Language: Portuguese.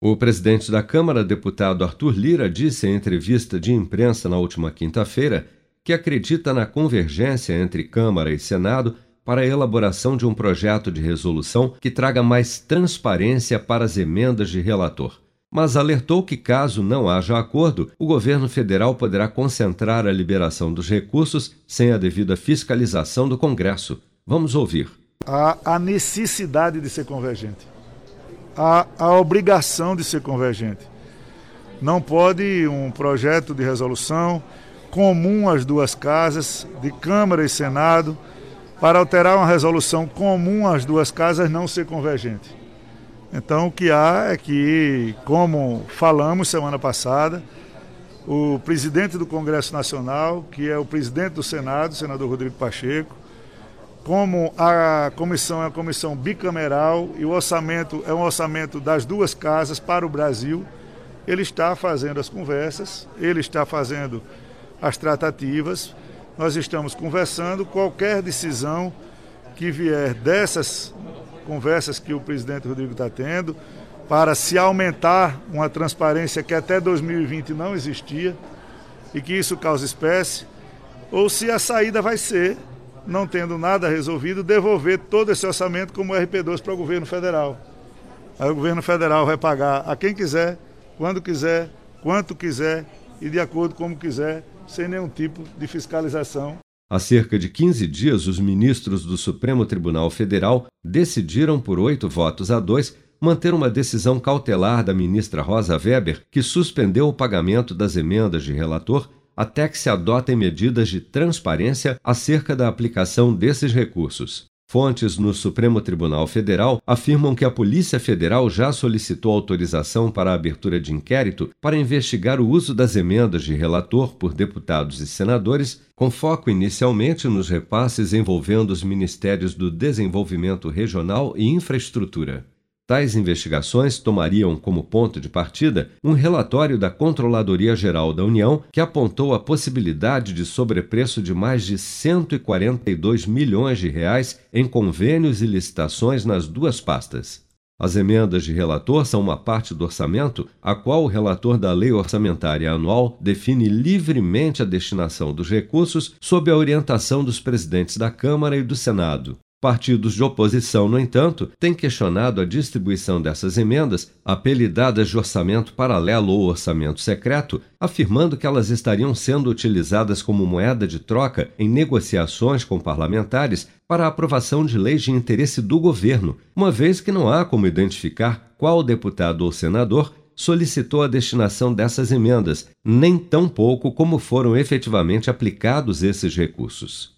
O presidente da Câmara, deputado Arthur Lira, disse em entrevista de imprensa na última quinta-feira que acredita na convergência entre Câmara e Senado para a elaboração de um projeto de resolução que traga mais transparência para as emendas de relator. Mas alertou que, caso não haja acordo, o governo federal poderá concentrar a liberação dos recursos sem a devida fiscalização do Congresso. Vamos ouvir. Há a necessidade de ser convergente a, a obrigação de ser convergente. Não pode um projeto de resolução comum às duas casas, de Câmara e Senado, para alterar uma resolução comum às duas casas não ser convergente. Então o que há é que, como falamos semana passada, o presidente do Congresso Nacional, que é o presidente do Senado, o senador Rodrigo Pacheco, como a comissão é uma comissão bicameral e o orçamento é um orçamento das duas casas para o Brasil, ele está fazendo as conversas, ele está fazendo as tratativas, nós estamos conversando, qualquer decisão que vier dessas conversas que o presidente Rodrigo está tendo, para se aumentar uma transparência que até 2020 não existia e que isso causa espécie, ou se a saída vai ser não tendo nada resolvido, devolver todo esse orçamento como RP2 para o governo federal. Aí o governo federal vai pagar a quem quiser, quando quiser, quanto quiser e de acordo como quiser, sem nenhum tipo de fiscalização. Há cerca de 15 dias, os ministros do Supremo Tribunal Federal decidiram, por oito votos a dois, manter uma decisão cautelar da ministra Rosa Weber, que suspendeu o pagamento das emendas de relator até que se adotem medidas de transparência acerca da aplicação desses recursos. Fontes no Supremo Tribunal Federal afirmam que a Polícia Federal já solicitou autorização para a abertura de inquérito para investigar o uso das emendas de relator por deputados e senadores, com foco inicialmente nos repasses envolvendo os Ministérios do Desenvolvimento Regional e Infraestrutura. Tais investigações tomariam como ponto de partida um relatório da Controladoria Geral da União que apontou a possibilidade de sobrepreço de mais de 142 milhões de reais em convênios e licitações nas duas pastas. As emendas de relator são uma parte do orçamento a qual o relator da Lei Orçamentária Anual define livremente a destinação dos recursos sob a orientação dos presidentes da Câmara e do Senado. Partidos de oposição, no entanto, têm questionado a distribuição dessas emendas, apelidadas de orçamento paralelo ou orçamento secreto, afirmando que elas estariam sendo utilizadas como moeda de troca em negociações com parlamentares para a aprovação de leis de interesse do governo, uma vez que não há como identificar qual deputado ou senador solicitou a destinação dessas emendas, nem tão pouco como foram efetivamente aplicados esses recursos.